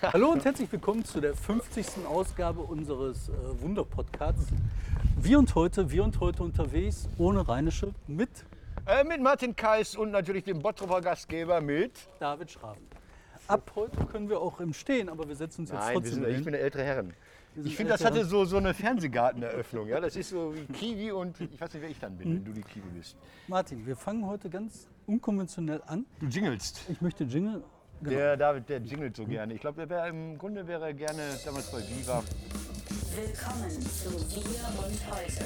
Hallo und herzlich willkommen zu der 50. Ausgabe unseres äh, Wunder-Podcasts. Wir und heute, wir und heute unterwegs, ohne Rheinische, mit Äh, mit Martin Kais und natürlich dem Bottroper Gastgeber mit. David Schraben. Ab heute können wir auch im Stehen, aber wir setzen uns jetzt Nein, wir trotzdem sind, ich hin. bin der ältere Herren. sind Ich finde, das ältere hatte so, so eine Fernsehgarteneröffnung. Ja? Das ist so wie Kiwi und ich weiß nicht, wer ich dann bin, Mhm. wenn du die Kiwi bist. Martin, wir fangen heute ganz unkonventionell an. Du jingelst. Ich möchte Jingle. Genau. Der David, der jingelt so gerne. Ich glaube, der wäre im Grunde wäre er gerne damals bei Viva. Willkommen zu Wir und Heute,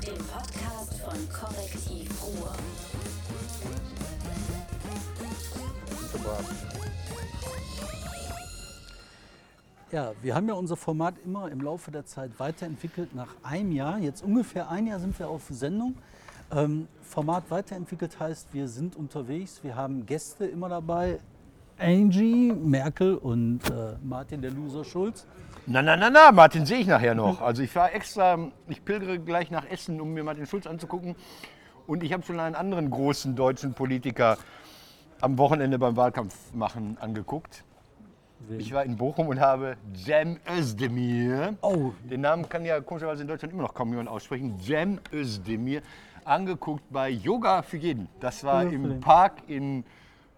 dem Podcast von Korrektiv Ruhr. Ja, wir haben ja unser Format immer im Laufe der Zeit weiterentwickelt. Nach einem Jahr, jetzt ungefähr ein Jahr sind wir auf Sendung. Ähm, Format weiterentwickelt heißt, wir sind unterwegs, wir haben Gäste immer dabei. Angie, Merkel und äh, Martin der Loser Schulz. Na, na, na, na, Martin sehe ich nachher noch. Also ich fahre extra, ich pilgere gleich nach Essen, um mir Martin Schulz anzugucken. Und ich habe schon einen anderen großen deutschen Politiker am Wochenende beim Wahlkampf machen angeguckt. Ich war in Bochum und habe Cem Özdemir, Oh. den Namen kann ja komischerweise in Deutschland immer noch kaum jemand aussprechen, Cem Özdemir, angeguckt bei Yoga für jeden. Das war im. Park in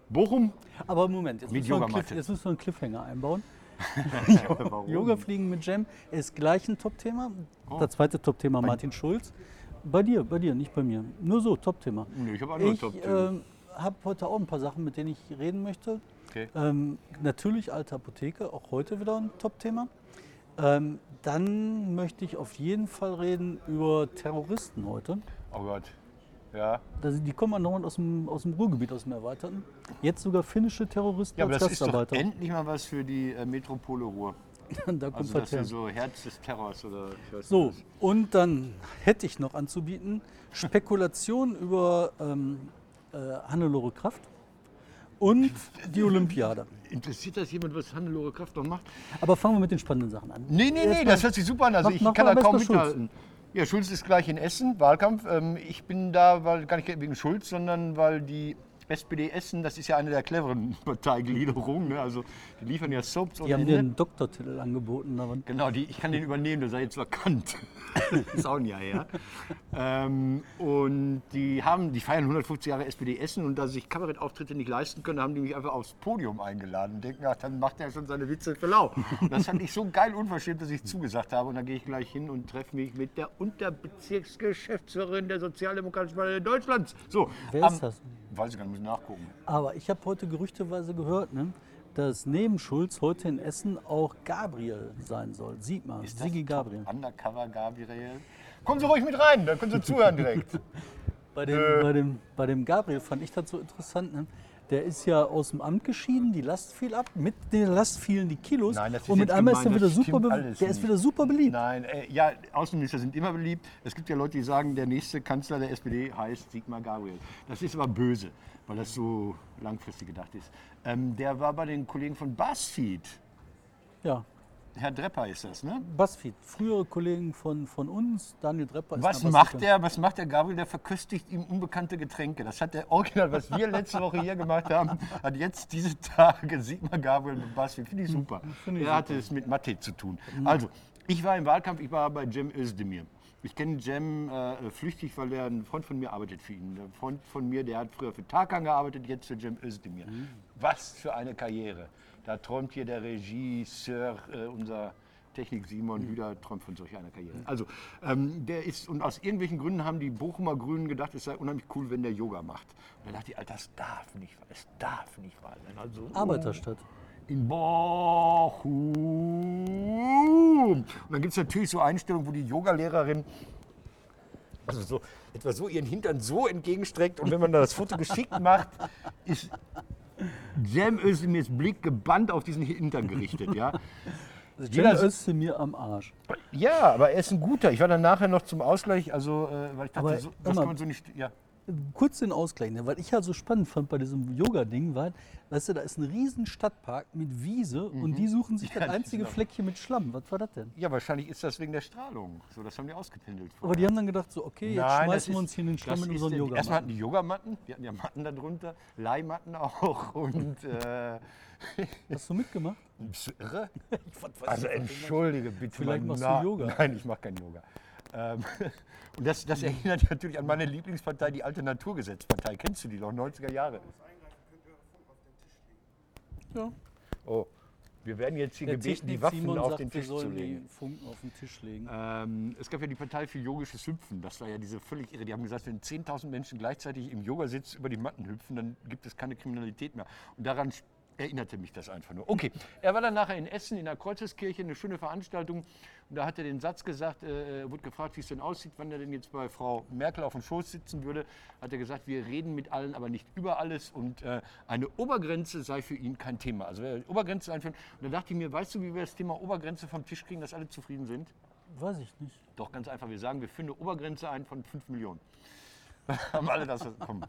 Bochum. Aber Moment, jetzt müssen, wir. Cliff, jetzt müssen wir einen Cliffhanger einbauen. Yoga fliegen mit Jam ist gleich ein Top-Thema. Oh. Das zweite Top-Thema Martin Schulz. Bei dir, bei dir, nicht bei mir. Nur so, Top-Thema. Nö, ich habe andere Ich Top-Themen. äh, habe heute auch ein paar Sachen, mit denen ich reden möchte. Okay. Ähm, natürlich alte Apotheke, auch heute wieder ein Top-Thema. Ähm, dann möchte ich auf jeden Fall reden über Terroristen heute. Oh Gott. Ja. Das, die kommen andauernd aus dem, aus dem Ruhrgebiet, aus dem Erweiterten. Jetzt sogar finnische Terroristen Ja, aber als das ist doch Gastarbeiter. endlich mal was für die äh, Metropole Ruhr. da kommt Also das Verkehr. so Herz des Terrors oder So, nicht und dann hätte ich noch anzubieten Spekulation über ähm, äh, Hannelore Kraft und die Olympiade. Interessiert das jemand, was Hannelore Kraft noch macht? Aber fangen wir mit den spannenden Sachen an. Nee, nee, nee, Erstmal- das hört sich super an. Also Mach- ich mach kann da kaum besten Schulz. Ja, Schulz ist gleich in Essen, Wahlkampf. Ähm, Ich bin da, weil gar nicht wegen Schulz, sondern weil die SPD Essen, das ist ja eine der cleveren Parteigliederungen. Ne? Also die liefern ja Soaps Die haben dir einen Doktortitel angeboten. Aber Genau, die, ich kann den übernehmen, der sei jetzt vakant. ist auch ein Jahr her. Ähm, und die, haben, die feiern 150 Jahre SPD Essen und da sie sich Kabarettauftritte nicht leisten können, haben die mich einfach aufs Podium eingeladen und denken, ach, dann macht er schon seine Witze für lau. Das fand ich so geil unverschämt, dass ich zugesagt habe. Und dann gehe ich gleich hin und treffe mich mit der Unterbezirksgeschäftsführerin der Sozialdemokratischen Partei Deutschlands. So, Wer ist das? Weiß ich gar nicht, muss nachgucken. Aber ich habe heute gerüchteweise gehört, ne, dass neben Schulz heute in Essen auch Gabriel sein soll. Sieht man, Ist das Sigi Gabriel. Undercover Gabriel. Kommen Sie ruhig mit rein, dann können Sie zuhören direkt. Bei dem, Äh. bei, dem, bei dem Gabriel fand ich das so interessant. Ne? Der ist ja aus dem Amt geschieden, die Last fiel ab, mit der Last fielen die Kilos Nein, das ist und mit einmal ist er wieder super, der ist wieder super beliebt. Nein, äh, ja, Außenminister sind immer beliebt. Es gibt ja Leute, die sagen, der nächste Kanzler der SPD heißt Sigmar Gabriel. Das ist aber böse, weil das so langfristig gedacht ist. Ähm, der war bei den Kollegen von BuzzFeed. Ja, Herr Drepper ist das, ne? Buzzfeed, frühere Kollegen von, von uns, Daniel Drepper. Was macht der? Was macht der Gabriel? Der verköstigt ihm unbekannte Getränke. Das hat der Original, was wir letzte Woche hier gemacht haben, hat jetzt diese Tage Sigmar Gabriel mit BuzzFeed. Finde ich super. Finde ich er hatte es mit Mathe zu tun. Also, ich war im Wahlkampf, ich war bei Cem Özdemir. Ich kenne Cem äh, flüchtig, weil er ein Freund von mir arbeitet für ihn. Ein Freund von mir, der hat früher für Tarkan gearbeitet, jetzt für Cem Özdemir. Was für eine Karriere. Da träumt hier der Regisseur, äh, unser Technik Simon Hüder träumt von solch einer Karriere. Also, ähm, der ist, und aus irgendwelchen Gründen haben die Bochumer Grünen gedacht, es sei unheimlich cool, wenn der Yoga macht. Und dann dachte ich, Alter, das darf nicht wahr, es darf nicht wahr sein. Also, Arbeiterstadt. in Bochum. Und dann gibt es natürlich so Einstellungen, wo die Yogalehrerin also so, etwa so ihren Hintern so entgegenstreckt und wenn man da das Foto geschickt macht, ist Cem Özdemirs Blick gebannt auf diesen Hintern gerichtet. Ja? Also Cem Özdemir am Arsch. ja, aber er ist ein guter. Ich war dann nachher noch zum Ausgleich, also äh, weil ich dachte, Aber so, das kann man so nicht. Ja. Kurz den Ausgleich, ne? weil ich halt so spannend fand bei diesem Yoga-Ding, war, weißt du, da ist ein riesen Stadtpark mit Wiese und die suchen sich Ja, das einzige auch- Fleckchen mit Schlamm. Was war das denn? Ja, wahrscheinlich ist das wegen der Strahlung. So, das haben die ausgependelt. Aber die haben dann gedacht, so, okay, jetzt Nein, schmeißen wir ist- uns hier in den Schlamm ist unseren der- Yoga. Erstmal hatten die Yogamatten, die hatten ja Matten darunter, Leihmatten auch und äh, Hast du mitgemacht? bist du irre? Also entschuldige bitte. Vielleicht machst du Yoga. Nein, ich mache kein Yoga. Ähm, und das, das erinnert natürlich an meine Lieblingspartei, die alte Naturgesetzpartei. Kennst du die noch? 90er Jahre. Ja. Oh, wir werden jetzt hier gebeten, die Waffen Simon auf sagt, den Tisch zu legen. die Funken auf den Tisch legen. Ähm, es gab ja die Partei für yogisches Hüpfen. Das war ja diese völlig irre. Die haben gesagt, wenn 10.000 Menschen gleichzeitig im Yogasitz über die Matten hüpfen, dann gibt es keine Kriminalität mehr. Und daran erinnerte mich das einfach nur. Okay, er war dann nachher in Essen in der Kreuzeskirche, eine schöne Veranstaltung. Und da hat er den Satz gesagt, äh, er wurde gefragt, wie es denn aussieht, wann er denn jetzt bei Frau Merkel auf dem Schoß sitzen würde. Hat er gesagt, wir reden mit allen, aber nicht über alles. Und äh, eine Obergrenze sei für ihn kein Thema. Also wer Obergrenze einführen. Und da dachte ich mir, weißt du, wie wir das Thema Obergrenze vom Tisch kriegen, dass alle zufrieden sind? Weiß ich nicht. Doch, ganz einfach. Wir sagen, wir führen eine Obergrenze ein von 5 Millionen. Haben alle das. Komm,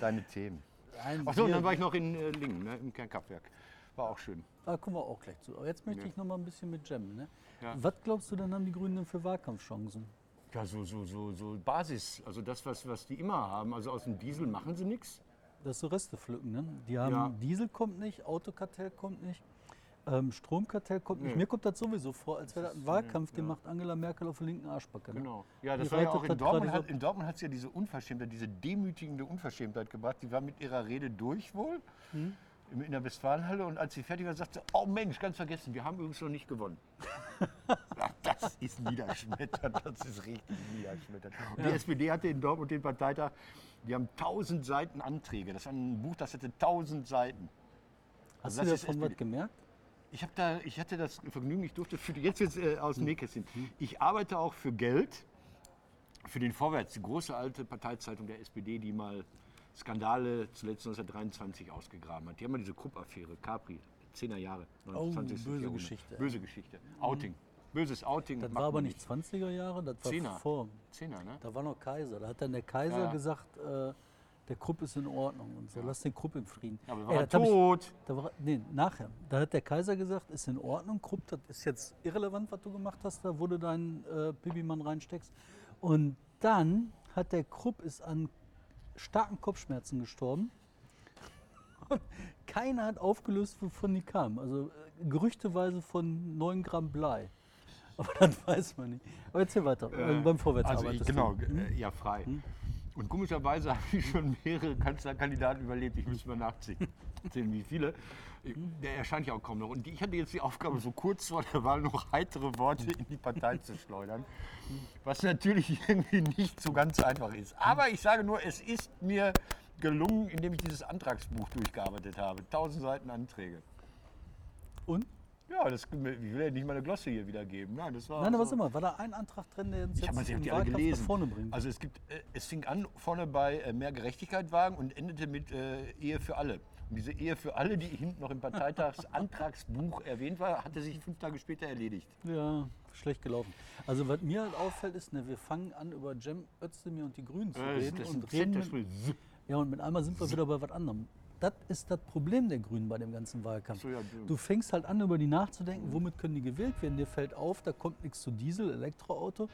deine Themen. Ein Achso, und dann war ich noch in äh, Lingen, ne, im Kernkraftwerk. War auch schön. Da kommen wir auch gleich zu. Aber jetzt möchte Ja. ich noch mal ein bisschen mit Jem. Ne? Ja. Was glaubst du denn, haben die Grünen denn für Wahlkampfchancen? Ja, so, so, so, so Basis. Also das, was, was die immer haben. Also aus dem Diesel machen sie nichts. Das ist so Reste pflücken. Ne? Die haben Ja. Diesel kommt nicht, Autokartell kommt nicht, ähm, Stromkartell kommt nicht. Mir kommt das sowieso vor, als wäre das ein Wahlkampf, den macht Angela Merkel auf der linken Arschbacke. Ne? Genau. Ja, das Die war ja auch in Dortmund. Hat, in Dortmund hat sie ja diese Unverschämtheit, diese demütigende Unverschämtheit gebracht. Die war mit ihrer Rede durch wohl. Hm? In der Westfalenhalle und als sie fertig war, sagte sie, oh Mensch, ganz vergessen, wir haben übrigens noch nicht gewonnen. Ja, das ist niederschmetternd, das ist richtig niederschmetternd. Und die SPD hatte in Dortmund den Parteitag, die haben 1000 Seiten Anträge. Das war ein Buch, das hatte 1000 Seiten. Hast Also du davon was gemerkt? Ich, da, ich hatte das Vergnügen, ich durfte für jetzt jetzt äh, aus dem Nähkästchen. Ich arbeite auch für Geld, für den Vorwärts, die große alte Parteizeitung der SPD, die mal Skandale zuletzt 1923 ausgegraben hat. Die haben mal diese Krupp-Affäre, Capri, 10er Jahre, 20. böse Jahrhundert. Geschichte. Böse Geschichte. Outing. Böses Outing. Das war aber nicht 20er Jahre, das war Zehner. vor. Zehner, ne? Da war noch Kaiser. Da hat dann der Kaiser Ja. gesagt, äh, der Krupp ist in Ordnung und so, lass den Krupp im Frieden. Ja, aber Ey, war er das hab ich- tot. Da war, nee, nachher. Da hat der Kaiser gesagt, ist in Ordnung, Krupp, das ist jetzt irrelevant, was du gemacht hast, da wo du deinen äh, Bibimann reinsteckst. Und dann hat der Krupp ist an starken Kopfschmerzen gestorben. Keiner hat aufgelöst, wovon die kamen. Also äh, gerüchteweise von 9 Gramm Blei. Aber das weiß man nicht. Aber erzähl weiter. Äh, beim Vorwärts Also ich, genau. Hm? ja frei. Und komischerweise habe ich schon mehrere Kanzlerkandidaten überlebt. Ich müsste mal nachzählen, zählen, wie viele. Der erscheint ja auch kaum noch. Und ich hatte jetzt die Aufgabe, so kurz vor der Wahl noch heitere Worte in die Partei zu schleudern. Was natürlich irgendwie nicht so ganz einfach ist. Aber ich sage nur, es ist mir gelungen, indem ich dieses Antragsbuch durchgearbeitet habe. Tausend Seiten Anträge. Und? Ja, das, ich will ja nicht mal eine Glosse hier wiedergeben. Nein, das war Nein, aber so. mal, war da ein Antrag drin, der uns Ich jetzt die alle Wahlkampf gelesen. nach vorne bringt? Also es gibt, äh, es fing an vorne bei äh, mehr Gerechtigkeit wagen und endete mit äh, Ehe für alle. Und diese Ehe für alle, die hinten noch im Parteitagsantragsbuch erwähnt war, hatte sich fünf Tage später erledigt. Ja, schlecht gelaufen. Also was mir halt auffällt, ist, ne, wir fangen an über Cem Özdemir und die Grünen zu reden das ist und reden mit, ja und mit einmal sind wir wieder bei was anderem. Das ist das Problem der Grünen bei dem ganzen Wahlkampf. So, ja, Du fängst halt an, über die nachzudenken, womit können die gewählt werden. Dir fällt auf, da kommt nichts zu Diesel, Elektroauto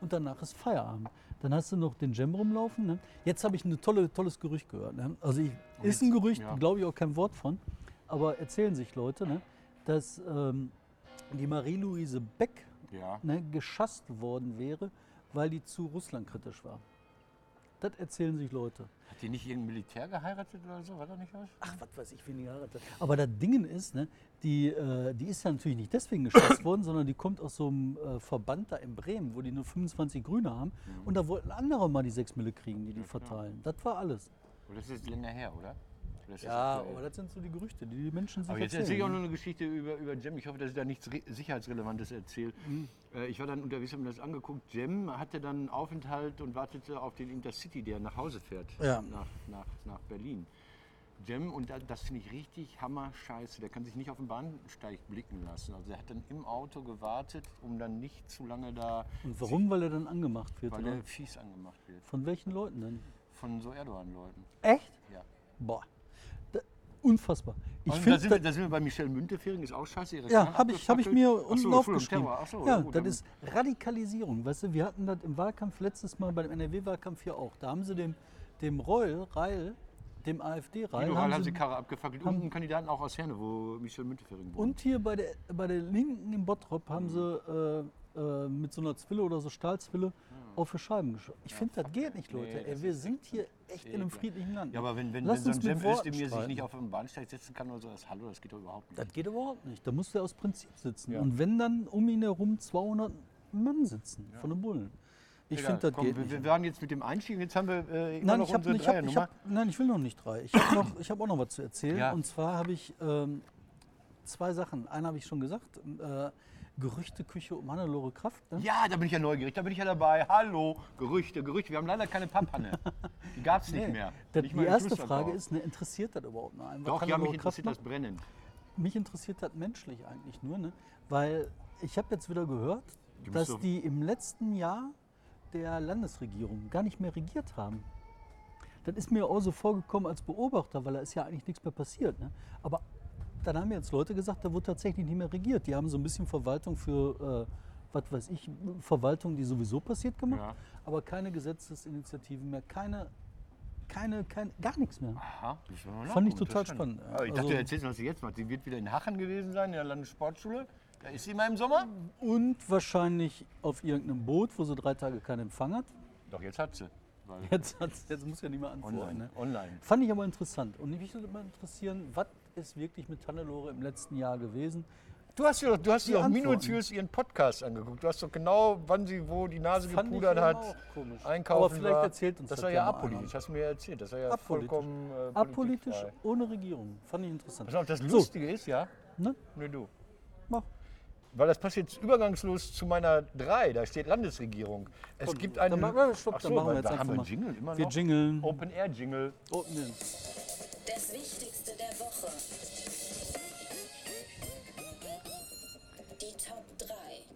und danach ist Feierabend. Dann hast du noch den Gem rumlaufen. Ne? Jetzt habe ich ein tolle, tolles Gerücht gehört. Ne? Also ich, ist ein Gerücht, ja. glaube ich auch kein Wort von, aber erzählen sich Leute, ne? dass ähm, die Marie-Louise Beck Ja. ne, geschasst worden wäre, weil die zu Russland kritisch war. Das erzählen sich Leute. Hat die nicht irgendein Militär geheiratet oder so? War nicht was? Ach, was weiß ich, wen die geheiratet hat. Aber das Ding ist, ne, die, äh, die ist ja natürlich nicht deswegen geschasst worden, sondern die kommt aus so einem äh, Verband da in Bremen, wo die nur 25 Grüne haben. Und da wollten andere mal die 6 Mille kriegen, die die verteilen. Das war alles. Aber das ist länger her, oder? Das Ja, aber das sind so die Gerüchte, die die Menschen sich Aber jetzt erzählen. erzähle ich auch ne? noch eine Geschichte über, über Jem. Ich hoffe, dass ich da nichts Re- Sicherheitsrelevantes erzähle. Mhm. Äh, ich war dann unterwegs, habe mir das angeguckt. Jem hatte dann einen Aufenthalt und wartete auf den Intercity, der nach Hause fährt, Ja. nach, nach, nach Berlin. Jem, und da- das finde ich richtig hammer scheiße, der kann sich nicht auf den Bahnsteig blicken lassen. Also er hat dann im Auto gewartet, um dann nicht zu lange da, Und warum? Weil er dann angemacht wird. weil Oder? er fies angemacht wird. Von welchen Leuten denn? von so Erdogan-Leuten. Echt? Ja. Boah. Unfassbar. Ich Und da, sind wir, da sind wir bei Michelle Müntefering, ist auch scheiße. Ja, habe ich, hab ich mir so, unten Entschuldigung, aufgeschrieben. So, ja, gut, das dann- ist Radikalisierung. Weißt du, wir hatten das im Wahlkampf letztes Mal beim NRW-Wahlkampf hier auch. Da haben sie dem, dem Reul, Reil, dem AfD-Reil, haben haben sie Karre abgefackelt. Und einen Kandidaten auch aus Herne, wo Michelle Müntefering wohnt. und hier bei der, bei der Linken in Bottrop haben sie äh, äh, mit so einer Zwille oder so Stahlzwille auf für Scheiben geschossen. Ich finde, das geht nicht, Leute. Nee, Ey, das wir sind hier echt in einem friedlichen Land. Ja, aber wenn, wenn, wenn so ein mit Cem Worten Özdemir sich nicht auf einen Bahnsteig setzen kann oder so, das Hallo, das geht doch überhaupt nicht. Das geht überhaupt nicht. Da musst du ja aus Prinzip sitzen. Ja. Und wenn dann um ihn herum 200 Mann sitzen von den Bullen. Ich Egal, finde, das komm, geht wir, nicht. wir waren jetzt mit dem Einstieg, jetzt haben wir äh, immer Nein, noch ich unsere ich hab, ich hab, nein, ich will noch nicht drei. Ich habe hab auch noch was zu erzählen. Ja. Und zwar habe ich ähm, zwei Sachen. Eine habe ich schon gesagt. Äh, Gerüchteküche um Hannelore Kraft. Ne? Ja, da bin ich ja neugierig, da bin ich ja dabei. Hallo, Gerüchte, Gerüchte. Wir haben leider keine Papphanne. Die gab es nicht Nee. mehr. Das, Nicht die erste. Frage ist, ne, interessiert das überhaupt noch einen? was Doch, ja, mich interessiert das macht? Brennen. Mich interessiert das menschlich eigentlich nur, ne? weil ich habe jetzt wieder gehört, Die dass müsste- die im letzten Jahr der Landesregierung gar nicht mehr regiert haben. Das ist mir auch so vorgekommen als Beobachter, weil da ist ja eigentlich nichts mehr passiert. Ne? Aber dann haben mir jetzt Leute gesagt, da wurde tatsächlich nicht mehr regiert. Die haben so ein bisschen Verwaltung für, äh, was weiß ich, Verwaltung, die sowieso passiert gemacht, Ja. aber keine Gesetzesinitiativen mehr, keine, keine, kein, gar nichts mehr. Aha, Fand ich total spannend, ja. Aber ich dachte, Also- du erzählst, was sie jetzt macht. Sie wird wieder in Hachen gewesen sein, in der Landessportschule. Da ist sie mal im Sommer. Und wahrscheinlich auf irgendeinem Boot, wo sie drei Tage keinen Empfang hat. Doch, jetzt hat sie. Jetzt, jetzt muss ja nicht mehr antworten. online, Ne? online. Fand ich aber interessant. Und mich würde mal interessieren, was ist wirklich mit Hannelore im letzten Jahr gewesen? Du hast ja, du hast Die ja auch Antworten. minutiös ihren Podcast angeguckt. Du hast doch genau, wann sie wo die Nase Fand ich gepudert eben hat, auch komisch. einkaufen Aber vielleicht war. erzählt uns das das war ja ja mal apolitisch, einer. hast du mir erzählt. Das war ja Apolitisch. vollkommen äh, Apolitisch, politikfrei. ohne Regierung. Fand ich interessant. Pass auf, das So, Lustige ist, ja, Ne? ne du, Mach. weil das passt jetzt übergangslos zu meiner 3, da steht Landesregierung. Es Komm, gibt dann einen... mach- stopp, Ach dann machen wir weil jetzt da einfach haben wir einen mal. Jingle immer Wir noch. jingeln. Open End. Das Wichtigste der Woche. Die Top 3.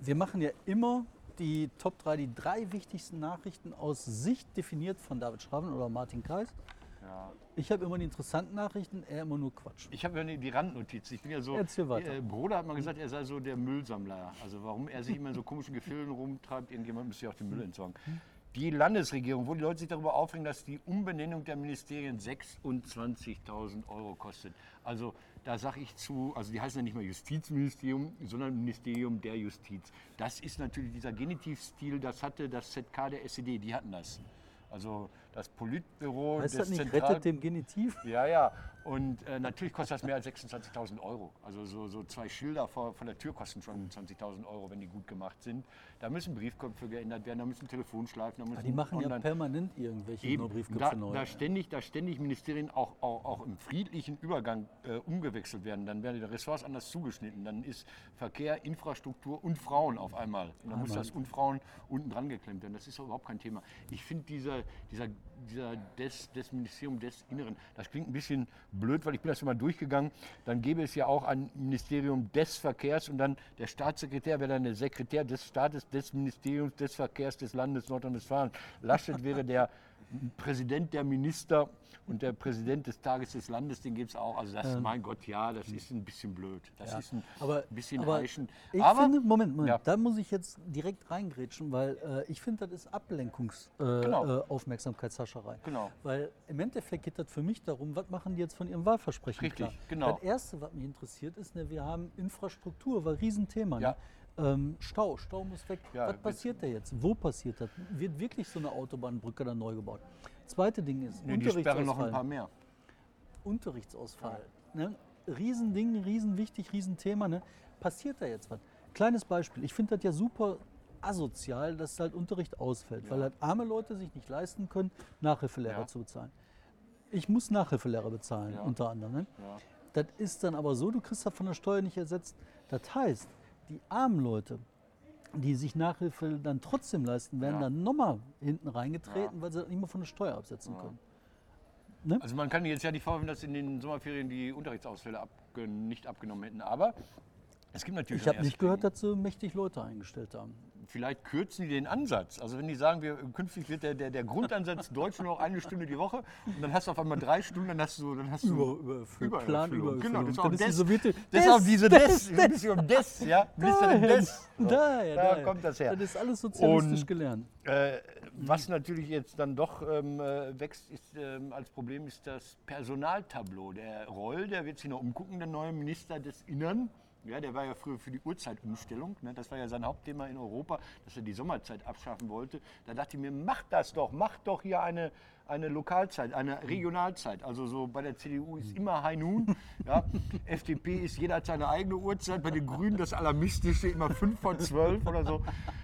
Wir machen ja immer die Top 3, die drei wichtigsten Nachrichten aus Sicht definiert von David Schraven oder Martin Kalt. Ja. Ich habe immer die interessanten Nachrichten, er immer nur Quatsch. Ich habe ja die- die Randnotiz. Ich bin ja so. Erzähl weiter. Äh, Bruder hat mal gesagt, er sei so der Müllsammler. Also warum er sich immer in so komischen Gefilden rumtreibt, irgendjemand müsste ja auch den Müll entsorgen. Die Landesregierung, wo die Leute sich darüber aufregen, dass die Umbenennung der Ministerien 26.000 Euro kostet. Also da sage ich zu, also die heißen ja nicht mehr Justizministerium, sondern Ministerium der Justiz. Das ist natürlich dieser Genitivstil, das hatte das ZK der SED, die hatten das. Also das Politbüro Heißt des das nicht, Zentral rettet dem Genitiv? ja, ja. Und äh, natürlich kostet das mehr als 26.000 Euro. Also so, so zwei Schilder vor, vor der Tür kosten schon 20.000 Euro, wenn die gut gemacht sind. Da müssen Briefköpfe geändert werden, da müssen Telefonschleifen, da müssen Ah, die machen ja permanent irgendwelche Eben, Briefköpfe da, neu. da ständig, da ständig Ministerien auch, auch, auch im friedlichen Übergang äh, umgewechselt werden. Dann werden die Ressorts anders zugeschnitten. Dann ist Verkehr, Infrastruktur und Frauen auf einmal. Und dann muss das und Frauen unten dran geklemmt werden. Das ist überhaupt kein Thema. Ich finde dieser, dieser, dieser des, des Ministerium des Inneren, das klingt ein bisschen blöd, weil ich bin das immer durchgegangen. Dann gäbe es ja auch ein Ministerium des Verkehrs und dann der Staatssekretär wäre dann der Sekretär des Staates des Ministeriums des Verkehrs des Landes Nordrhein-Westfalen. Laschet wäre der Präsident der Minister und der Präsident des Tages des Landes, den gibt es auch. Also das, mein Gott, ja, das ist ein bisschen blöd. Das ist ein aber, bisschen aber heischend. Ich Aber finde, Moment, Moment, Ja. da muss ich jetzt direkt reingrätschen, weil äh, ich finde, das ist Ablenkungsaufmerksamkeitshascherei. Äh, Genau. äh. Genau. Weil im Endeffekt geht das für mich darum, was machen die jetzt von ihrem Wahlversprechen Richtig, klar. genau. Das Erste, was mich interessiert, ist, ne, wir haben Infrastruktur, war ein Riesenthema. Ja. Ne? Ähm, Stau, Stau muss weg. Ja, was passiert da jetzt? Wo passiert das? Wird wirklich so eine Autobahnbrücke dann neu gebaut? Zweite Ding ist nee, die sperren noch ein Unterrichtsausfall. paar mehr. Unterrichtsausfall. Ne? Riesending, riesenwichtig, Riesenthema. Ne? Passiert da jetzt was? Kleines Beispiel. Ich finde das ja super asozial, dass halt Unterricht ausfällt, weil halt arme Leute sich nicht leisten können, Nachhilfelehrer Ja. zu bezahlen. Ich muss Nachhilfelehrer bezahlen, Ja. unter anderem. Ne? Ja. Das ist dann aber so, du kriegst das von der Steuer nicht ersetzt. Das heißt, die armen Leute, die sich Nachhilfe dann trotzdem leisten, werden Ja. dann nochmal hinten reingetreten, weil sie das nicht mehr von der Steuer absetzen können. Also man kann jetzt ja nicht vorwerfen, dass in den Sommerferien die Unterrichtsausfälle abge nicht abgenommen hätten. Aber Es gibt natürlich Ich habe nicht gehört, dass sie mächtig Leute eingestellt haben. vielleicht kürzen die den Ansatz. Also wenn die sagen, wir, künftig wird der, der, der Grundansatz Deutsch nur noch eine Stunde die Woche und dann hast du auf einmal drei Stunden, dann hast du, dann hast du Überfüllung. Plan Übererfüllung. Überfüllung. Genau, das ist auch ist die Des, Sowjeti- das ist auch Des, diese Des, Des, Des, Des, Des, ja, Mr. Des. So. Daher, Da daher. kommt das her. Das ist alles sozialistisch Und- gelernt. Äh, was natürlich jetzt dann doch ähm, äh, wächst ist, ähm, als Problem ist das Personaltableau. Der Roll, der wird sich noch umgucken, der neue Minister des Innern. Ja, der war ja früher für die Uhrzeitumstellung. Ne? Das war ja sein Hauptthema in Europa, dass er die Sommerzeit abschaffen wollte. Da dachte ich mir, mach das doch, mach doch hier eine, eine Lokalzeit, eine Regionalzeit. Also so bei der CDU ist immer High Noon. Ja? FDP ist jeder hat seine eigene Uhrzeit. Bei den Grünen das Alarmistische immer 5 vor 12 oder so.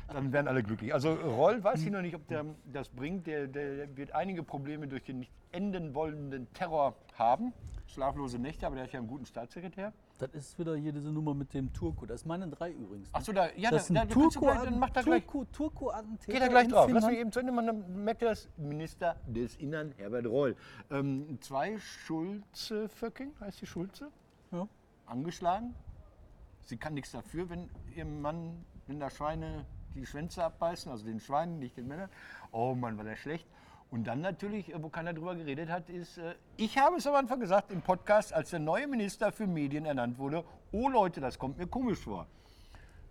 Dann wären alle glücklich. Also Roll weiß ich noch nicht, ob der das bringt. Der, der wird einige Probleme durch den nicht enden wollenden Terror haben. Schlaflose Nächte, aber der hat ja einen guten Staatssekretär. Das ist wieder hier diese Nummer mit dem Turko. Das ist meine drei übrigens. Achso, da, ja, das ist da, da, Turko, gleich, dann macht er gleich. Turko, Geht er gleich drauf. Lass mich eben zu Ende machen, dann merkt ihr das. Minister des Innern, Herbert Reul. Ähm, zwei Schulze-Föcking, heißt die Schulze? Ja. Angeschlagen. Sie kann nichts dafür, wenn ihrem Mann, wenn da Schweine die Schwänze abbeißen, also den Schweinen, nicht den Männern. Oh Mann, war der schlecht. Und dann natürlich, äh, wo keiner drüber geredet hat, ist, äh, ich habe es am Anfang gesagt im Podcast, als der neue Minister für Medien ernannt wurde, oh Leute, das kommt mir komisch vor.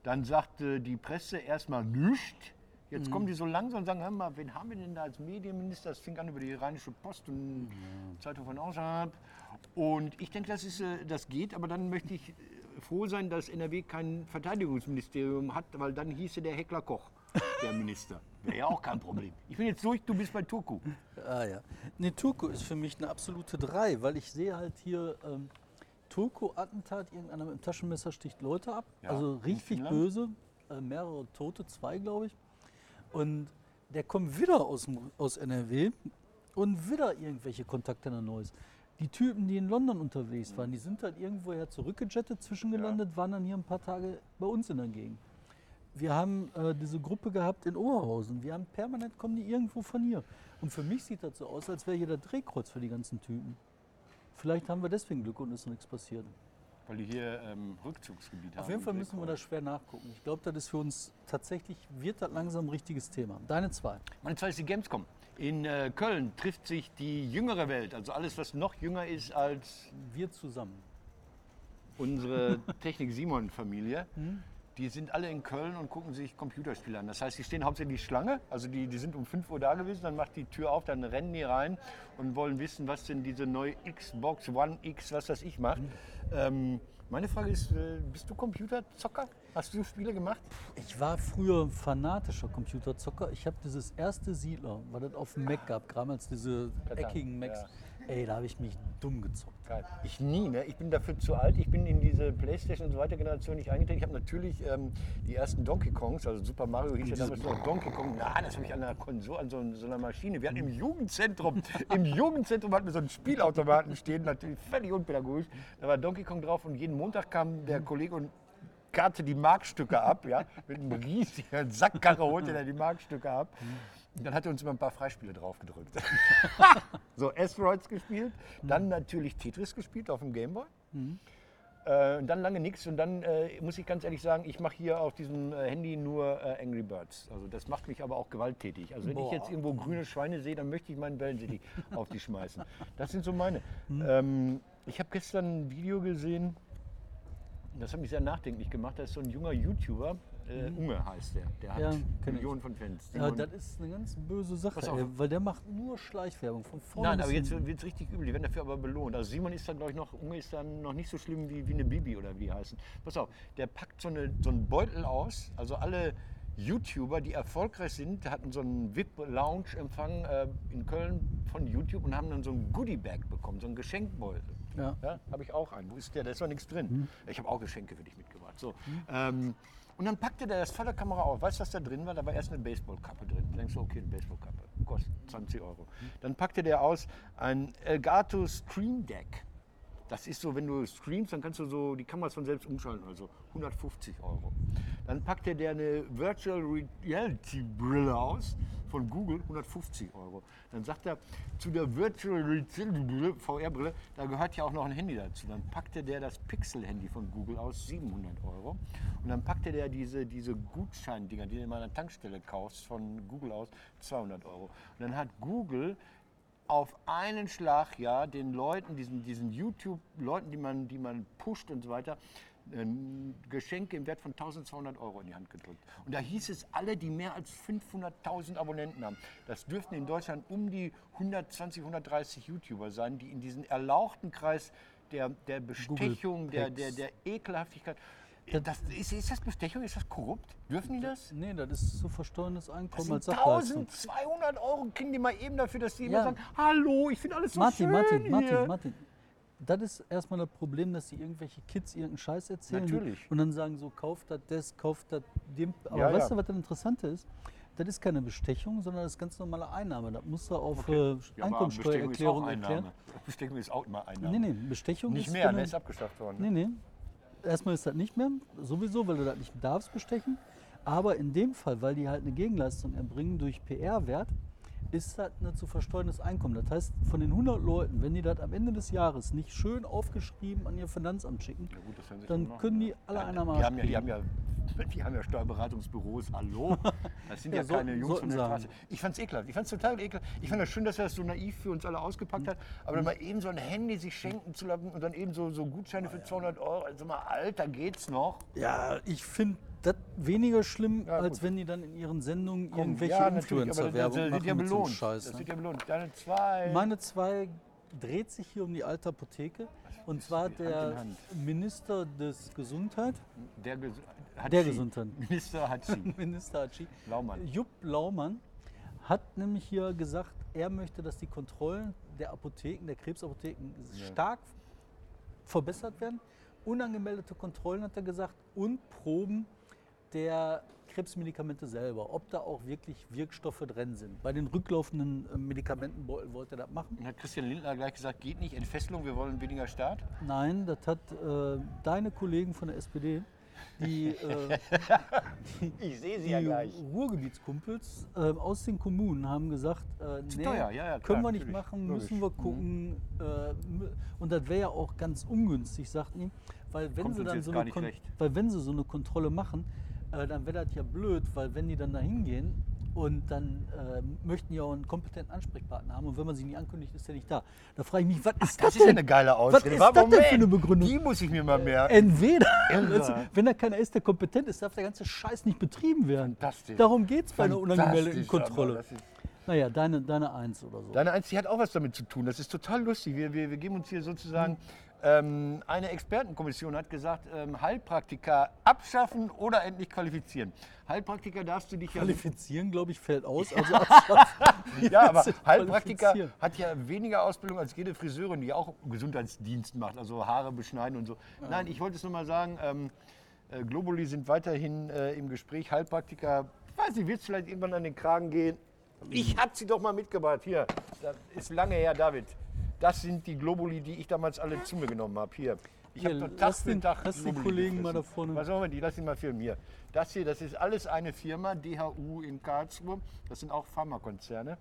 Dann sagte die Presse erstmal nichts. Jetzt kommen die so langsam und sagen, hör mal, wen haben wir denn da als Medienminister? Das fing an über die Rheinische Post und Zeitung von außerhalb. Und ich denke, das, ist, äh, das geht, aber dann möchte ich froh sein, dass NRW kein Verteidigungsministerium hat, weil dann hieße der Heckler Koch, der Minister. Wäre ja auch kein Problem. Ich bin jetzt durch, du bist bei Turku. Ah ja. Nee, Turko ist für mich eine absolute Drei, weil ich sehe halt hier ähm, Turko-Attentat, irgendeiner mit dem Taschenmesser sticht Leute ab. Ja, also in richtig böse. Äh, mehrere Tote, zwei glaube ich. Und der kommt wieder aus, aus NRW und wieder irgendwelche Kontakte nach Neues. Die Typen, die in London unterwegs waren, die sind halt irgendwoher zurückgejettet, zwischengelandet, waren dann hier ein paar Tage bei uns in der Gegend. Wir haben äh, diese Gruppe gehabt in Oberhausen. Wir haben permanent kommen die irgendwo von hier. Und für mich sieht das so aus, als wäre hier der Drehkreuz für die ganzen Typen. Vielleicht haben wir deswegen Glück und ist nichts passiert. Weil die hier ähm, Rückzugsgebiet haben. Auf jeden Fall müssen wir da schwer nachgucken. Ich glaube, das ist für uns tatsächlich, wird das langsam ein richtiges Thema. Deine zwei. Meine zweite ist die Gamescom. In äh, Köln trifft sich die jüngere Welt, also alles, was noch jünger ist als Wir zusammen. unsere Technik-Simon-Familie. Die sind alle in Köln und gucken sich Computerspiele an. Das heißt, die stehen hauptsächlich Schlange. Also die, die sind um 5 Uhr da gewesen, dann macht die Tür auf, dann rennen die rein und wollen wissen, was denn diese neue Xbox One X, was das ich macht. Ähm, meine Frage ist, äh, bist du Computerzocker? Hast du Spiele gemacht? Ich war früher fanatischer Computerzocker. Ich habe dieses erste Siedler, weil das auf dem Mac gab, damals diese eckigen Macs. Ey, da habe ich mich dumm gezockt. Geil. Ich nie, ne? Ich bin dafür zu alt. Ich bin in diese Playstation und so weiter Generation nicht eingetreten. Ich habe natürlich ähm, die ersten Donkey Kongs, also Super Mario hieß ja damals noch Donkey Kong. Nein, das habe ich an einer Konsole, an so, so einer Maschine. Wir hatten im Jugendzentrum, im Jugendzentrum hatten wir so einen Spielautomaten stehen, natürlich völlig unpädagogisch. Da war Donkey Kong drauf und jeden Montag kam der Kollege und karte die Markstücke ab, ja, mit einem riesigen Sackkarre holte er die Markstücke ab. Dann hat er uns immer ein paar Freispiele draufgedrückt. so Asteroids gespielt, dann natürlich Tetris gespielt auf dem Gameboy. Äh, und dann lange nichts und dann äh, muss ich ganz ehrlich sagen, ich mache hier auf diesem äh, Handy nur äh, Angry Birds. Also das macht mich aber auch gewalttätig. Also wenn ich Boah. jetzt irgendwo grüne Schweine sehe, dann möchte ich meinen Wellensittich auf die schmeißen. Das sind so meine. Ähm, ich habe gestern ein Video gesehen, das hat mich sehr nachdenklich gemacht. Da ist so ein junger YouTuber, äh, Unge heißt der. Der hat Ja, ich. Millionen von Fans. Ja, das ist eine ganz böse Sache, ey, weil der macht nur Schleichwerbung von vorne Nein, aber jetzt wird es richtig übel. Die werden dafür aber belohnt. Also Simon ist dann, glaube ich, noch, Unge ist dann noch nicht so schlimm wie, wie eine Bibi oder wie die heißen. Pass auf, der packt so, eine, so einen Beutel aus. Also alle YouTuber, die erfolgreich sind, hatten so einen VIP-Lounge-Empfang äh, in Köln von YouTube und haben dann so einen Goodie-Bag bekommen, so einen Geschenkbeutel. Ja. Ja, habe ich auch einen. Wo ist der? Da ist doch nichts drin. Ich habe auch Geschenke für dich mitgebracht. So. Ähm, und dann packte der das voller Kamera auf. Weißt du, was da drin war? Da war erst eine Baseballkappe drin. Da denkst du, okay, eine Baseballkappe. Kostet 20 Euro. Dann packte der aus ein Elgato Stream Deck. Das ist so, wenn du streamst, dann kannst du so die Kameras von selbst umschalten, also 150 Euro. Dann packt er dir eine Virtual Reality Brille aus von Google, 150 Euro. Dann sagt er, zu der Virtual Reality Brille, VR-Brille, da gehört ja auch noch ein Handy dazu. Dann packt er der das Pixel-Handy von Google aus, 700 Euro. Und dann packt er der diese, diese Gutscheindinger, die du in meiner Tankstelle kaufst, von Google aus, 200 Euro. Und dann hat Google auf einen Schlag ja den Leuten, diesen, diesen YouTube-Leuten, die man, die man pusht und so weiter, ein Geschenk im Wert von 1200 Euro in die Hand gedrückt. Und da hieß es, alle, die mehr als 500.000 Abonnenten haben, das dürften in Deutschland um die 120, 130 YouTuber sein, die in diesen erlauchten Kreis der, der Bestechung, der, der, der Ekelhaftigkeit. Das, ist, ist das Bestechung? Ist das korrupt? Dürfen die das? Nee, das ist zu versteuerndes Einkommen Das als sind Sachleistung. 1200 Euro kriegen die mal eben dafür, dass die immer Ja. sagen, hallo, ich finde alles so Martin, schön Martin, hier. Martin, Martin. Das ist erstmal das Problem, dass die irgendwelche Kids irgendeinen Scheiß erzählen. Natürlich. Und dann sagen so, kauft das, das, kauft das, dem. Aber Ja, weißt ja. du, was das Interessante ist? Das ist keine Bestechung, sondern das ist ganz normale Einnahme. Das musst du auf äh, Ja, aber Einkommensteuererklärung erklären. Bestechung ist auch immer Einnahme. Nee, nee, Bestechung Nicht ist mehr, wenn ne? Ist abgeschafft worden. Nee, nee. Erstmal ist das nicht mehr, sowieso, weil du das nicht darfst bestechen. Aber in dem Fall, weil die halt eine Gegenleistung erbringen durch PR-Wert, ist das ein zu versteuerndes Einkommen. Das heißt, von den 100 Leuten, wenn die das am Ende des Jahres nicht schön aufgeschrieben an ihr Finanzamt schicken, Ja, gut, dann können die alle Ja, einer die, mal haben ja, die, haben ja, die haben ja Steuerberatungsbüros, hallo. Das sind ja, so- keine Jungs von der. Straße. Ich fand's ekelhaft. Ich fand's total ekelhaft. Ich fand das schön, dass er das so naiv für uns alle ausgepackt hat. Aber dann mal eben so ein Handy sich schenken zu lassen und dann eben so, so Gutscheine für 200 Euro. Also mal, Alter, geht's noch? Ja, ich finde weniger schlimm, Ja, als wenn die dann in ihren Sendungen Komm, irgendwelche ja, das, das, Influencer-Werbung das machen ja belohnt. Scheiß. das ne? wird ja belohnt. Deine zwei. Meine zwei dreht sich hier um die alte Apotheke. Und zwar Hand der Hand. Minister des Gesundheit, der Ges hat Der. Gesundheit. Minister hat sie. Minister Hatschi, Laumann. Jupp Laumann, hat nämlich hier gesagt, er möchte, dass die Kontrollen der Apotheken, der Krebsapotheken stark verbessert werden. Unangemeldete Kontrollen, hat er gesagt, und Proben der Krebsmedikamente selber, ob da auch wirklich Wirkstoffe drin sind. Bei den rücklaufenden äh, Medikamentenbeuteln wollte er das machen. Und hat Christian Lindner gleich gesagt, geht nicht, Entfesselung, wir wollen weniger Staat? Nein, das hat äh, deine Kollegen von der SPD, die, äh, Ich sehe die Ruhrgebietskumpels äh, aus den Kommunen haben gesagt, äh, nee, teuer, ja, ja, klar, können wir nicht machen, logisch. Mhm. müssen wir gucken. Äh, mü- und das wäre ja auch ganz ungünstig, sagten die, weil wenn Kommt sie dann so eine weil wenn sie so eine Kontrolle machen, äh, dann wäre das ja blöd, weil wenn die dann da hingehen und dann äh, möchten die auch einen kompetenten Ansprechpartner haben und wenn man sie nicht ankündigt, ist der nicht da. Da frage ich mich, was ist das, Das ist denn? eine geile Was Ausrede. ist Warte, das denn für eine Begründung? Die muss ich mir mal merken. Entweder, du, wenn da keiner ist, der kompetent ist, darf der ganze Scheiß nicht betrieben werden. Fantastisch. Darum geht es bei einer unangemeldeten Kontrolle. Naja, deine, deine Eins oder so. Deine Eins, die hat auch was damit zu tun. Das ist total lustig. Wir, wir, wir geben uns hier sozusagen. Hm. Ähm, eine Expertenkommission hat gesagt, ähm, Heilpraktiker abschaffen oder endlich qualifizieren. Heilpraktiker darfst du dich ja. Qualifizieren, glaube ich, fällt aus. Also. Ja, aber Heilpraktiker hat ja weniger Ausbildung als jede Friseurin, die auch Gesundheitsdienst macht, also Haare beschneiden und so. Nein, ich wollte es nur mal sagen, ähm, äh, Globuli sind weiterhin äh, im Gespräch. Heilpraktiker, ich weiß nicht, wird es vielleicht irgendwann an den Kragen gehen? Ich habe sie doch mal mitgebracht. Hier, das ist lange her, David. Das sind die Globuli, die ich damals alle zu mir genommen habe. Hier. Ich Hier, Tag lass den- Tag lass Globuli Kollegen mal gefressen. da vorne. Was sollen wir die? Lass ihn mal filmen. Hier. Das hier, das ist alles eine Firma, DHU in Karlsruhe. Das sind auch Pharmakonzerne.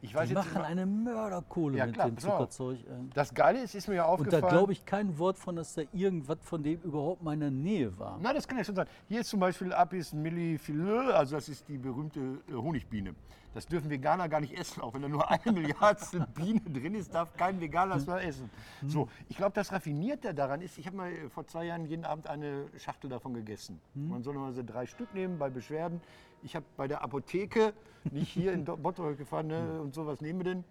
Ich weiß Die jetzt machen immer, eine Mörderkohle Ja, mit klar, dem. Zuckerzeug. ey. das Geile ist, ist mir ja Und aufgefallen. da glaube ich kein Wort von, dass da irgendwas von dem überhaupt mal in der Nähe war. Nein, das kann ja schon sein. Hier ist zum Beispiel Apis mellifluour, also das ist die berühmte äh, Honigbiene. Das dürfen Veganer gar nicht essen, auch wenn da nur eine Milliardstel Biene drin ist, darf kein Veganer das mal essen. So, ich glaube, das Raffinierte daran ist, ich habe mal äh, vor zwei Jahren jeden Abend eine Schachtel davon gegessen. Man soll so drei Stück nehmen bei Beschwerden. Ich habe bei der Apotheke, nicht hier in Bottrop gefahren, ne, und so, was nehmen wir denn?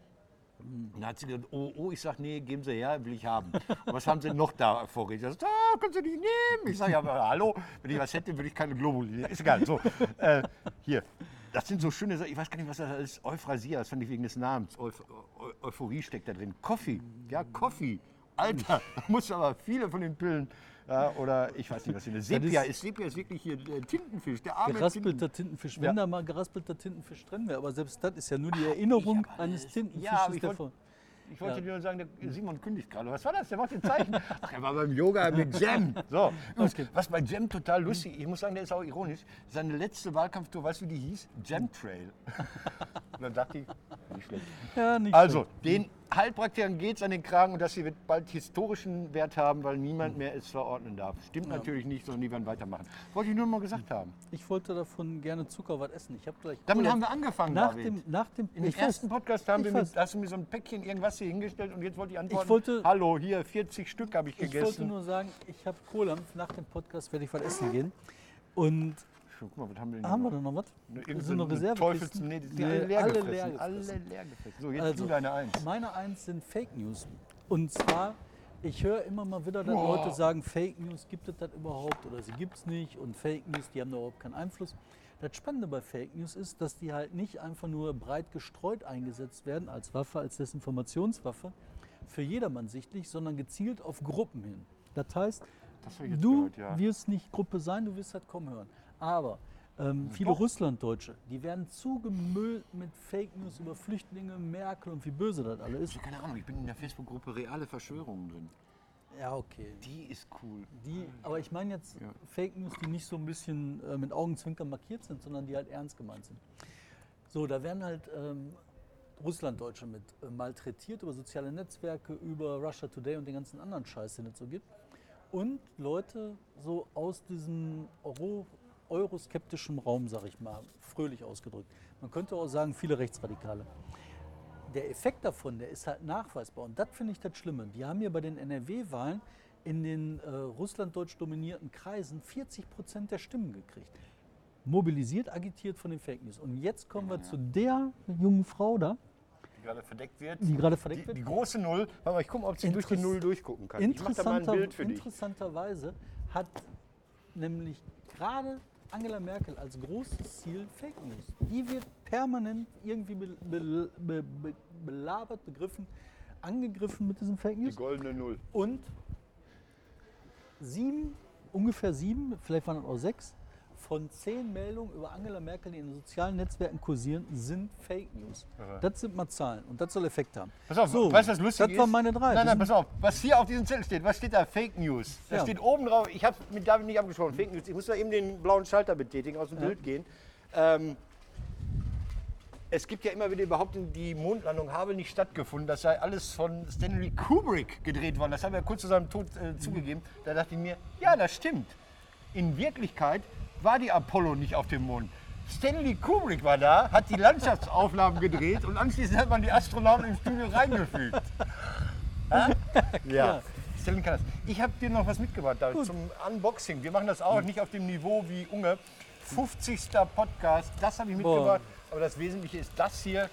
Und da hat sie gesagt, oh, oh, ich sag, nee, geben Sie her, will ich haben. Und was haben Sie noch da vorrätig? Ich sag, ah, können Sie nicht nehmen. Ich sage, ja, aber hallo, wenn ich was hätte, würde ich keine Globuli. Ist egal, so. Äh, hier, das sind so schöne Sachen, ich weiß gar nicht, was das ist. Euphrasia, das fand ich wegen des Namens. Euph Eu Euphorie steckt da drin. Coffee, ja, Coffee. Alter, da musst du aber viele von den Pillen, ja, oder ich weiß nicht, was hier ist. Sepia ist, Sepia ist wirklich hier der Tintenfisch, der arme Geraspelter Tintenfisch. Wenn Ja. da mal geraspelter Tintenfisch drin wäre, aber selbst das ist ja nur die Erinnerung aber eines Tintenfisches. ja, aber ich wollte Ja. dir nur sagen, der Simon kündigt gerade. Was war das? Der macht ein Zeichen. Ach, er war beim Yoga mit Jam. So. Was bei Jam total lustig, ich muss sagen, der ist auch ironisch. Seine letzte Wahlkampftour, weißt du, wie die hieß? Jam Trail. Und dann dachte ich, nicht schlecht. Ja, nicht Also, den Heilpraktikern geht es an den Kragen und das hier wird bald historischen Wert haben, weil niemand mehr es verordnen darf. Stimmt natürlich nicht, sondern die werden weitermachen. Wollte ich nur mal gesagt haben. Ich wollte davon gerne Zuckerwatt essen. Ich habe gleich. Damit Cola- haben wir angefangen, nach David. dem, nach dem In dem ich ersten weiß, Podcast haben wir ich mit, hast du mir so ein Päckchen irgendwas hier hingestellt und jetzt wollte ich antworten. wollte- Hallo, hier 40 Stück habe ich Ich wollte gegessen. nur sagen, ich habe Kohle. Nach dem Podcast werde ich was essen gehen. Und Guck mal, was haben wir denn haben wir da noch was? noch? so Irgend eine Reserve. Teufels, nee, die Nee, alle leer alle gefressen. leer Alle leer gefressen. So, jetzt Also, deine Eins. Meine eins sind Fake News. Und zwar, ich höre immer mal wieder, dass Boah. Leute sagen, Fake News, gibt es das überhaupt oder sie gibt es nicht und Fake News, die haben da überhaupt keinen Einfluss. Das Spannende bei Fake News ist, dass die halt nicht einfach nur breit gestreut eingesetzt werden als Waffe, als Desinformationswaffe, für jedermann sichtlich, sondern gezielt auf Gruppen hin. Das heißt, Das du gehört, ja. wirst nicht Gruppe sein, du wirst halt kommen hören. Aber ähm, viele Doch. Russlanddeutsche, die werden zugemüllt mit Fake News über Flüchtlinge, Merkel und wie böse das alles ist. Ich hab keine Ahnung, ich bin in der Facebook-Gruppe Reale Verschwörungen drin. Ja, okay. Die ist cool. Die, aber ich meine jetzt Ja. Fake News, die nicht so ein bisschen äh, mit Augenzwinkern markiert sind, sondern die halt ernst gemeint sind. So, da werden halt ähm, Russlanddeutsche mit äh, malträtiert über soziale Netzwerke, über Russia Today und den ganzen anderen Scheiß, den es so gibt. Und Leute so aus diesem Euro, euroskeptischen Raum, sag ich mal, fröhlich ausgedrückt. Man könnte auch sagen, viele Rechtsradikale der Effekt davon, der ist halt nachweisbar. Und das finde ich das Schlimme. Die haben hier bei den NRW-Wahlen in den äh, russlanddeutsch dominierten Kreisen 40 Prozent der Stimmen gekriegt. Mobilisiert, agitiert von den Fake News. Und jetzt kommen wir zu der jungen Frau da, Die gerade verdeckt wird. die gerade verdeckt Die, wird. die große Null. Warte mal, ich gucke, ob sie durch die Null durchgucken kann. Ich mach da mal ein Interessanter, Bild für dich. interessanterweise hat nämlich gerade Angela Merkel als großes Ziel Fake News. Die wird permanent irgendwie be, be, be, be, belabert, begriffen, angegriffen mit diesen Fake Die News. goldene Null. Und sieben, ungefähr sieben, vielleicht waren es auch sechs, von zehn Meldungen über Angela Merkel, die in den sozialen Netzwerken kursieren, sind Fake News. Irre. Das sind mal Zahlen und das soll Effekt haben. Pass auf, So, weißt du, was lustig das waren meine drei. Nein, nein, pass auf. Was hier auf diesem Zettel steht, was steht da? Fake News. Da Ja. steht oben drauf, ich habe mit David nicht abgesprochen, Fake News. Ich muss da eben den blauen Schalter betätigen, aus dem Ja. Bild gehen. Ähm, es gibt ja immer wieder Behauptungen, die Mondlandung habe nicht stattgefunden. Das sei alles von Stanley Kubrick gedreht worden. Das haben wir kurz zu seinem Tod äh, zugegeben. Da dachte ich mir, ja, das stimmt. In Wirklichkeit war die Apollo nicht auf dem Mond. Stanley Kubrick war da, hat die Landschaftsaufnahmen gedreht und anschließend hat man die Astronauten im Studio reingefügt. Ja? ja. Stanley kann das. Ich habe dir noch was mitgebracht David, zum Unboxing. Wir machen das auch nicht auf dem Niveau wie Unge. 50. Podcast, das habe ich mitgebracht. Aber das Wesentliche ist das hier.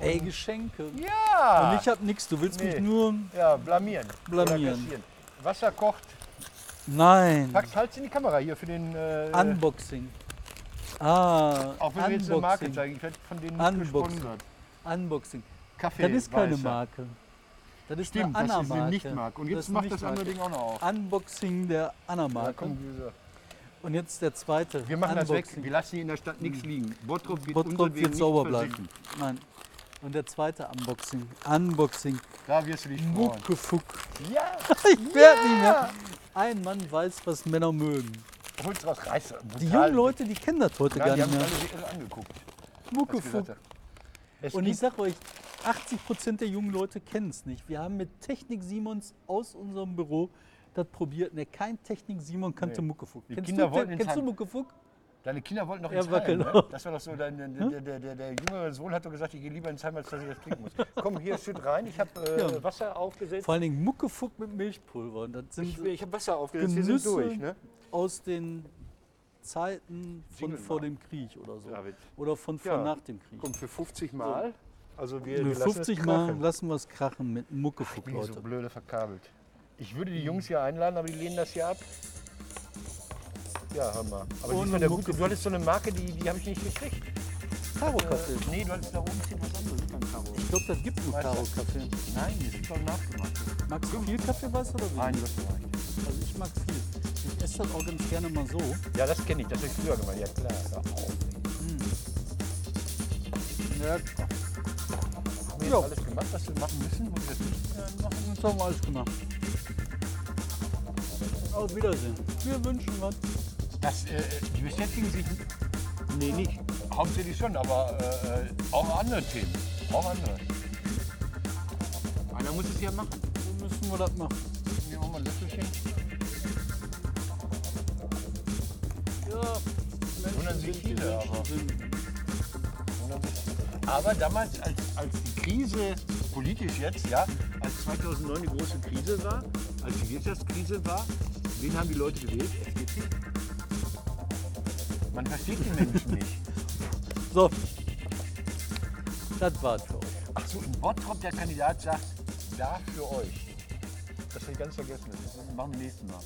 Ey, Geschenke. Ja! Und ich hab nichts, du willst mich Nee. nur. ja, blamieren. Blamieren. Wasser kocht. Nein. Pack's halt in die Kamera hier für den. Äh, Unboxing. Ah, auch wenn wir jetzt eine Marke Unboxing. zeigen. Ich werde von denen nicht Unboxing. gesponsert. Unboxing. Kaffee. Das ist keine weißer. Marke. Das ist Stimmt, eine das ist eine Anna-Marke. Nicht-Marke. Und Das jetzt eine macht das andere. Ding auch noch auf. Unboxing der Ja, Anna-Marke. Güse. Und jetzt der zweite. wir machen das weg. Unboxing. Wir lassen hier in der Stadt nichts liegen. Bottrop wird Bottrop wird sauber bleiben. Nein. Und der zweite Unboxing. Unboxing. Da wirst du dich freuen. Muckefuck. Ja! Ich werde nicht mehr. Ein Mann weiß, was Männer mögen. Hol's raus, reiß. Die jungen Leute, die kennen das heute Nein, gar die nicht haben mehr. alle so irre angeguckt. Muckefuck. Und ich sag euch, 80 Prozent der jungen Leute kennen es nicht. Wir haben mit Technik Simons aus unserem Büro das probiert. Ne, kein Technik Simon kannte. Muckefuck. Die Kennst, Kinder du, wollten kennst du. Muckefuck? Deine Kinder wollten noch Ja, ins war Heim, genau. ne? Das war doch so, dein, der, der, der, der, der jüngere Sohn hat doch gesagt, ich gehe lieber ins Heim, als dass ich das trinken muss. Komm, hier, schütt rein. Ich habe äh, Ja. Wasser aufgesetzt. Vor allen Dingen Muckefuck mit Milchpulver. Und das sind Ich, ich habe Wasser aufgesetzt, wir Genüsse sind durch. Ne? aus den Zeiten von Jingle vor mal. dem Krieg oder so. David. Oder von vor Ja. nach dem Krieg. Komm, für 50 Mal. Also wir, Für wir lassen es 50 Mal lassen wir es krachen mit Muckefuck, Ich bin hier so Leute. blöde verkabelt. Ich würde die Jungs hier einladen, aber die lehnen das hier ab. Ja, hör mal. Aber Ohne diesmal der Mucke. gute, du hattest so eine Marke, die, die habe ich nicht gekriegt. Karo-Kaffee. Äh, nee, du hattest da oben steht was anderes. Ist kein Karo. Ich glaube, das gibt nur Weißt du? Karo-Kaffee. Nein, das ist schon nachgemacht. Magst du viel Kaffee, weißt du, oder wie? Nein, das reicht. Also ich mag viel. Ich esse das auch ganz gerne mal so. Ja, das kenne ich, das habe ich früher gemacht. Ja, klar. Ja. Ja, wir Ja. jetzt alles gemacht, was wir machen müssen? Muss ich das nicht äh, machen? Jetzt haben wir alles gemacht. Auf Wiedersehen. Wir wünschen was. Das, äh, die beschäftigen sich, nee, nicht, hauptsächlich schon, aber äh, auch andere Themen. Auch andere. Einer muss es ja machen. So müssen wir das machen. Nehmen wir mal ein Löffelchen. Ja, Wundern sich sind, viele, aber- sind. Aber damals, als, als die Krise, politisch jetzt, ja, als 2009 die große Krise war, als die Wirtschaftskrise war, wen haben die Leute gewählt? Man versteht die Menschen nicht. So, das war's für euch. Ach so, in Bottrop der Kandidat sagt, da für euch. Das habe ich ganz vergessen. Das machen wir nächsten Mal.